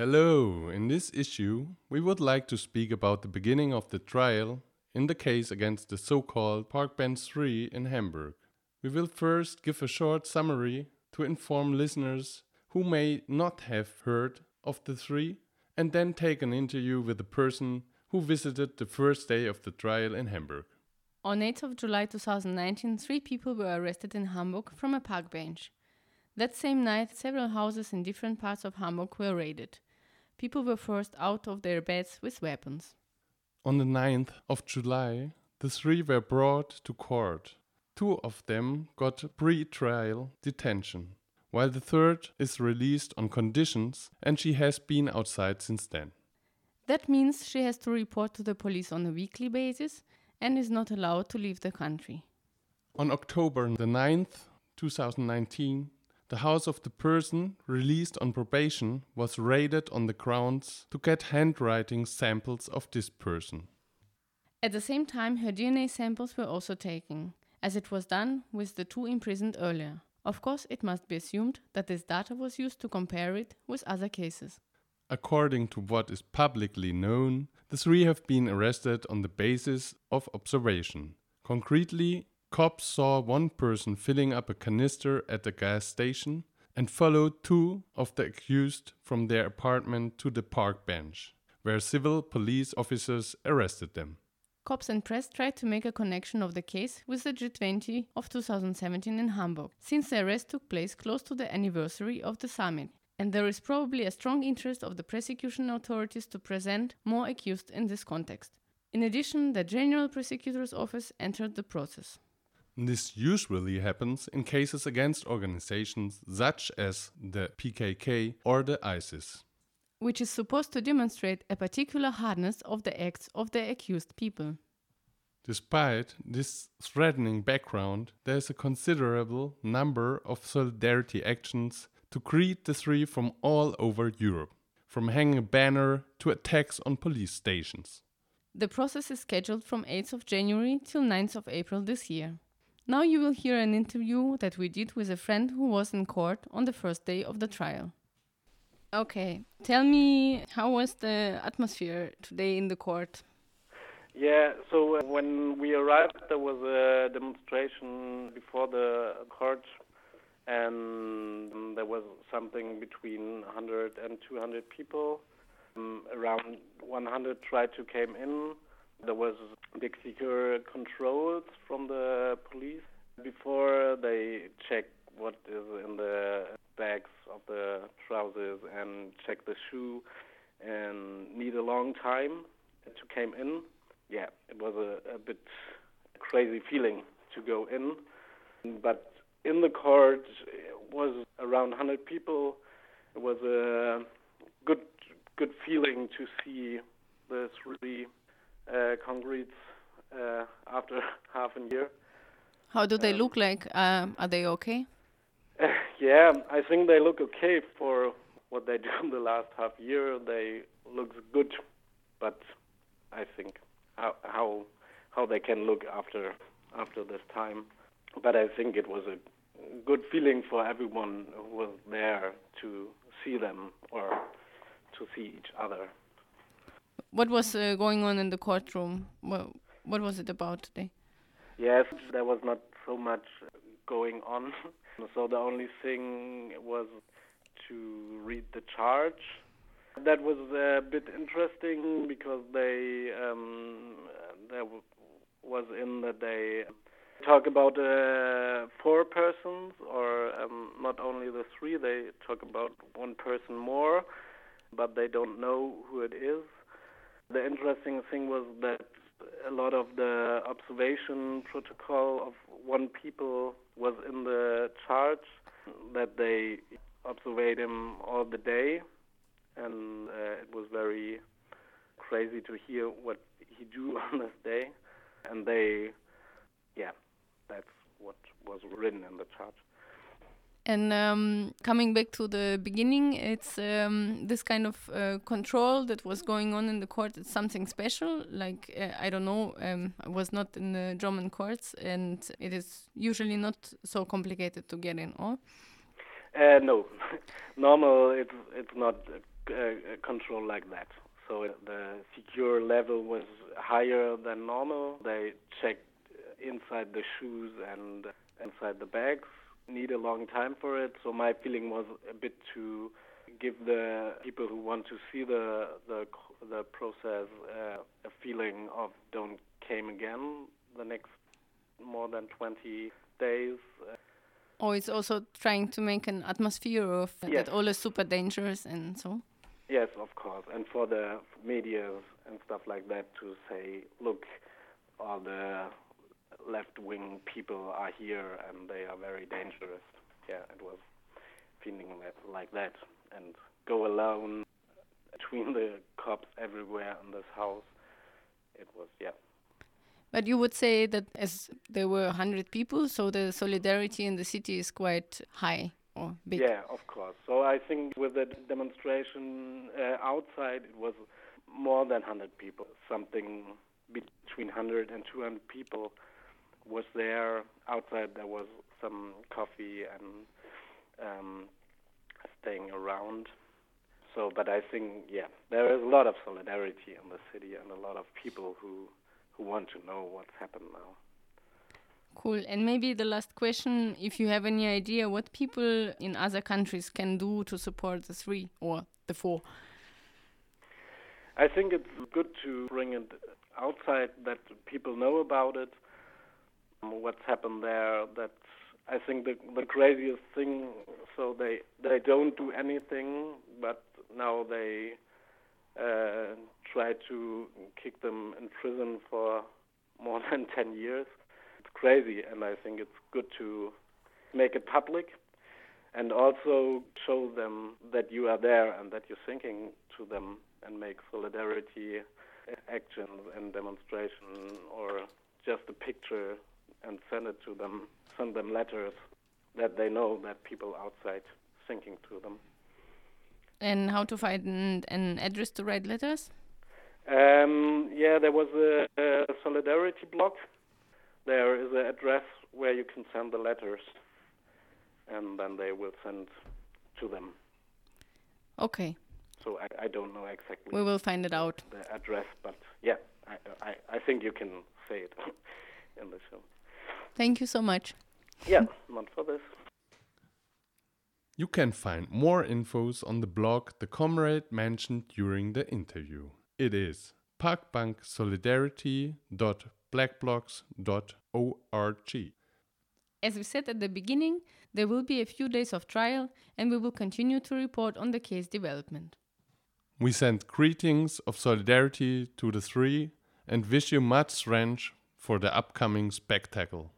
Hello, in this issue, we would like to speak about the beginning of the trial in the case against the so called Park Bench 3 in Hamburg. We will first give a short summary to inform listeners who may not have heard of the three, and then take an interview with the person who visited the first day of the trial in Hamburg. On 8th of July 2019, three people were arrested in Hamburg from a park bench. That same night, several houses in different parts of Hamburg were raided. People were forced out of their beds with weapons. On the 9th of July, the three were brought to court. Two of them got pre trial detention, while the third is released on conditions and she has been outside since then. That means she has to report to the police on a weekly basis and is not allowed to leave the country. On October the 9th, 2019, the house of the person released on probation was raided on the grounds to get handwriting samples of this person. At the same time, her DNA samples were also taken, as it was done with the two imprisoned earlier. Of course, it must be assumed that this data was used to compare it with other cases. According to what is publicly known, the three have been arrested on the basis of observation. Concretely, Cops saw one person filling up a canister at a gas station and followed two of the accused from their apartment to the park bench, where civil police officers arrested them. Cops and press tried to make a connection of the case with the G20 of 2017 in Hamburg, since the arrest took place close to the anniversary of the summit, and there is probably a strong interest of the prosecution authorities to present more accused in this context. In addition, the General Prosecutor's Office entered the process. This usually happens in cases against organizations such as the PKK or the ISIS. Which is supposed to demonstrate a particular hardness of the acts of the accused people. Despite this threatening background, there is a considerable number of solidarity actions to greet the three from all over Europe, from hanging a banner to attacks on police stations. The process is scheduled from 8th of January till 9th of April this year. Now you will hear an interview that we did with a friend who was in court on the first day of the trial. Okay, tell me how was the atmosphere today in the court? Yeah, so uh, when we arrived, there was a demonstration before the court, and there was something between 100 and 200 people. Um, around 100 tried to came in there was big secure controls from the police before they check what is in the bags of the trousers and check the shoe and need a long time to came in. Yeah, it was a, a bit crazy feeling to go in, but in the court was around 100 people. It was a good good feeling to see this three uh, concretes uh, after half a year. How do they um, look like? Um, are they okay? yeah, I think they look okay for what they do in the last half year. They look good, but I think how how how they can look after after this time. But I think it was a good feeling for everyone who was there to see them or to see each other. What was uh, going on in the courtroom? What, what was it about today? Yes, there was not so much going on. so the only thing was to read the charge. That was a bit interesting because they um, there was in that they talk about uh, four persons, or um, not only the three. They talk about one person more, but they don't know who it is. The interesting thing was that a lot of the observation protocol of one people was in the charge, that they observed him all the day, and uh, it was very crazy to hear what he do on this day, and they, yeah, that's what was written in the charge. And um, coming back to the beginning, it's um, this kind of uh, control that was going on in the court. It's something special. Like uh, I don't know, um, I was not in the German courts, and it is usually not so complicated to get in. Or uh, no, normal. It's it's not uh, control like that. So the secure level was higher than normal. They checked inside the shoes and inside the bags. Need a long time for it. So my feeling was a bit to give the people who want to see the the the process uh, a feeling of don't came again the next more than 20 days. Or it's also trying to make an atmosphere of Yes. that all is super dangerous and so. Yes, of course, and for the media and stuff like that to say, look, all the left-wing people are here and they are very dangerous. Yeah, it was feeling that, like that, and go alone between the cops everywhere in this house. It was yeah. But you would say that as there were 100 people, so the solidarity in the city is quite high or big. Yeah, of course. So I think with the demonstration uh, outside, it was more than 100 people. Something between 100 and 200 people was there. Outside, there was some coffee and um, staying around. So, but I think, yeah, there is a lot of solidarity in the city and a lot of people who who want to know what's happened now. Cool. And maybe the last question if you have any idea what people in other countries can do to support the three or the four. I think it's good to bring it outside that people know about it, what's happened there. That I think the the craziest thing. So they they don't do anything, but now they uh, try to kick them in prison for more than ten years. It's crazy, and I think it's good to make it public and also show them that you are there and that you're thinking to them and make solidarity actions and demonstration or just a picture and send it to them, send them letters that they know that people outside thinking to them. And how to find an address to write letters? Um, yeah, there was a, a solidarity blog. There is an address where you can send the letters, and then they will send to them. Okay, So I, I don't know exactly we will find it out. the address, but yeah, I, I, I think you can say it in the show. Thank you so much. Yeah, not for this. You can find more infos on the blog the comrade mentioned during the interview. It is parkbanksolidarity.blackblogs.org. As we said at the beginning, there will be a few days of trial and we will continue to report on the case development. We send greetings of solidarity to the three and wish you much strength for the upcoming spectacle.